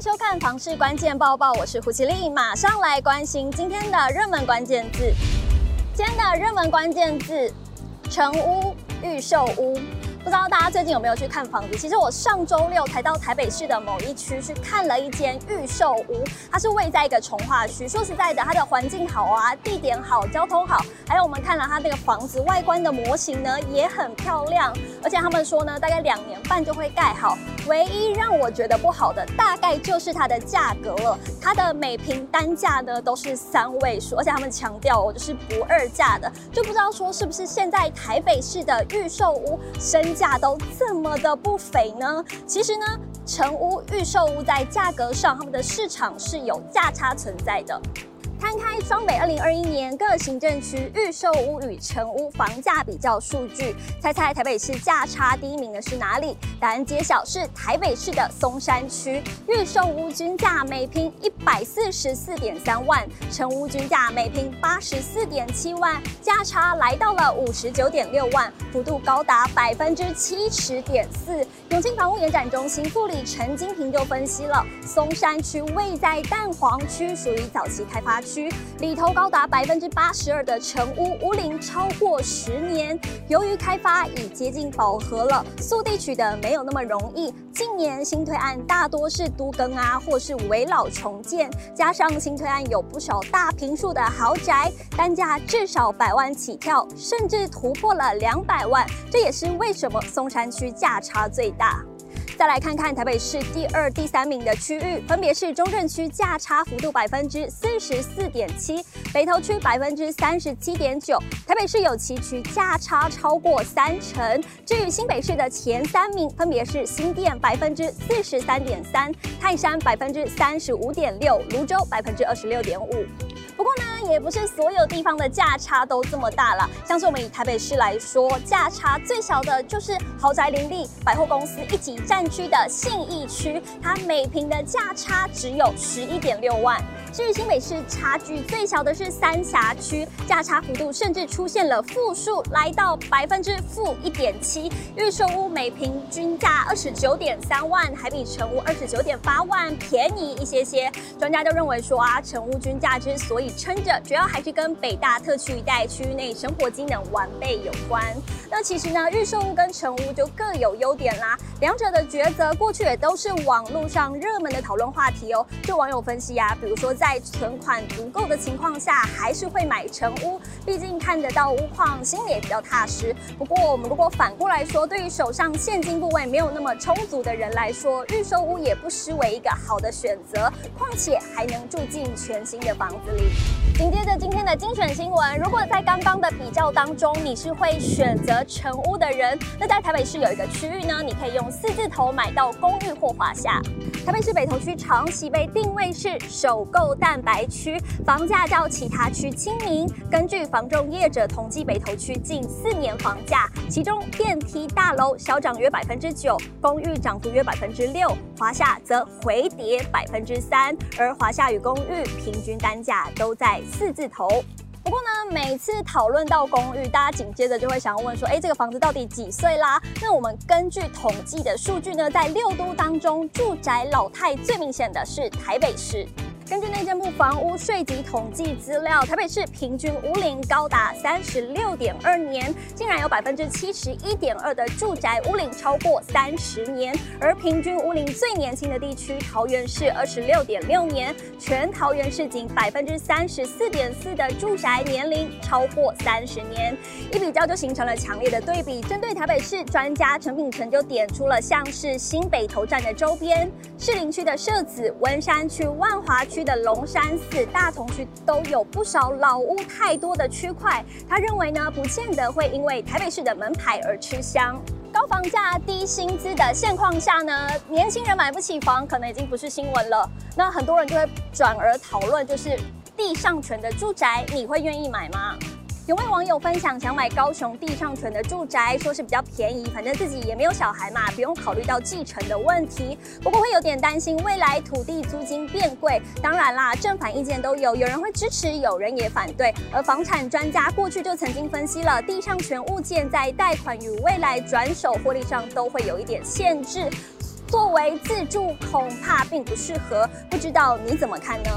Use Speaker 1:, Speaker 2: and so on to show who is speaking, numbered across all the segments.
Speaker 1: 收看《房市关键报报》，我是胡綺丽，马上来关心今天的热门关键字。今天的热门关键字：成屋、预售屋。不知道大家最近有没有去看房子？其实我上周六才到台北市的某一区去看了一间预售屋，它是位在一个重化区。说实在的，它的环境好啊，地点好，交通好，还有我们看了它那个房子外观的模型呢，也很漂亮。而且他们说呢，大概两年半就会盖好。唯一让我觉得不好的，大概就是它的价格了。它的每平单价呢都是三位数，而且他们强调我就是不二价的，就不知道说是不是现在台北市的预售屋价都这么的不菲呢？其实呢，成屋、预售屋在价格上，他们的市场是有价差存在的。摊开双北二零二一年各行政区预售屋与成屋房价比较数据，猜猜台北市价差第一名的是哪里？答案揭晓，是台北市的松山区，预售屋均价每平一百四十四点三万，成屋均价每平八十四点七万，价差来到了五十九点六万，幅度高达百分之七十点四。永庆房屋研展中心副理陈金平就分析了，松山区位在蛋黄区，属于早期开发区。区里头高达百分之八十二的成屋屋龄超过十年，由于开发已接近饱和了，速地取得没有那么容易。近年新推案大多是都更啊，或是危老重建，加上新推案有不少大坪数的豪宅，单价至少百万起跳，甚至突破了两百万，这也是为什么松山区价差最大。再来看看台北市第二、第三名的区域，分别是中正区价差幅度百分之四十四点七，北投区百分之三十七点九，台北市有七区价差超过三成。至于新北市的前三名，分别是新店百分之四十三点三，泰山百分之三十五点六，泸州百分之二十六点五。不过呢，也不是所有地方的价差都这么大了。像是我们以台北市来说，价差最小的就是豪宅林立、百货公司一级战区的信义区，它每平的价差只有十一点六万。至于新北市差距最小的是三峡区，价差幅度甚至出现了负数，来到百分之负一点七。预售屋每坪均价二十九点三万，还比成屋二十九点八万便宜一些些。专家都认为说啊，成屋均价之所以撑着，主要还是跟北大特区一带区域内生活机能完备有关。那其实呢，预售屋跟成屋就各有优点啦，两者的抉择过去也都是网络上热门的讨论话题哦。就网友分析啊，比如说。在存款足够的情况下，还是会买成屋，毕竟看得到屋况，心里也比较踏实。不过，我们如果反过来说，对于手上现金部位没有那么充足的人来说，预售屋也不失为一个好的选择。况且还能住进全新的房子里。紧接着今天的精选新闻，如果在刚刚的比较当中，你是会选择成屋的人，那在台北市有一个区域呢，你可以用四字头买到公寓或华厦。台北市北投区长期被定位是首购蛋白区，房价较其他区亲民。根据房仲业者统计，北投区近四年房价，其中电梯大楼小涨约百分之九，公寓涨幅约百分之六，华厦则回跌百分之三，而华厦与公寓平均单价都在四字头。不过呢，每次讨论到公寓，大家紧接着就会想要问说，哎，这个房子到底几岁啦？那我们根据统计的数据呢，在六都当中，住宅老态最明显的是台北市。根据内政部房屋税籍统计资料，台北市平均屋龄高达三十六点二年，竟然有百分之七十一点二的住宅屋龄超过三十年，而平均屋龄最年轻的地区桃园市二十六点六年，全桃园市仅百分之三十四点四的住宅年龄超过三十年，一比较就形成了强烈的对比。针对台北市，专家陈秉成就点出了像是新北投站的周边、士林区的社子、文山区、万华区。的龙山寺、大同区都有不少老屋太多的区块，他认为呢，不见得会因为台北市的门牌而吃香。高房价、低薪资的现况下呢，年轻人买不起房，可能已经不是新闻了。那很多人就会转而讨论，就是地上权的住宅，你会愿意买吗？有位网友分享，想买高雄地上权的住宅，说是比较便宜，反正自己也没有小孩嘛，不用考虑到继承的问题。不过会有点担心未来土地租金变贵。当然啦，正反意见都有，有人会支持，有人也反对。而房产专家过去就曾经分析了，地上权物件在贷款与未来转手获利上都会有一点限制。作为自住恐怕并不适合，不知道你怎么看呢？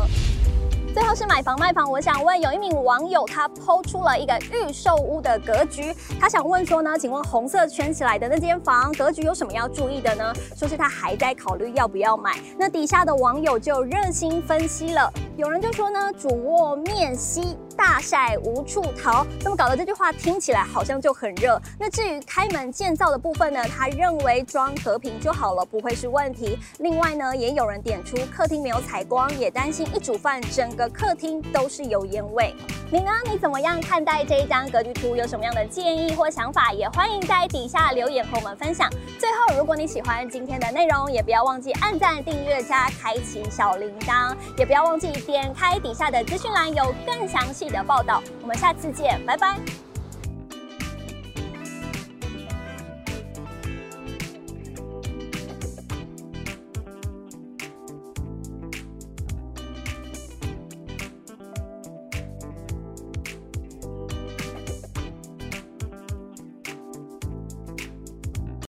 Speaker 1: 最后是买房卖房，我想问有一名网友，他抛出了一个预售屋的格局，他想问说呢，请问红色圈起来的那间房格局有什么要注意的呢？说是他还在考虑要不要买。那底下的网友就热心分析了，有人就说呢，主卧面西。大晒无处逃，那么搞得这句话听起来好像就很热。那至于开门建造的部分呢，他认为装和平就好了，不会是问题。另外呢，也有人点出客厅没有采光，也担心一煮饭整个客厅都是油烟味。你呢？你怎么样看待这一张格局图？有什么样的建议或想法？也欢迎在底下留言和我们分享。最后，如果你喜欢今天的内容，也不要忘记按赞、订阅加开启小铃铛，也不要忘记点开底下的资讯栏，有更详细的报道，我们下次见，拜拜。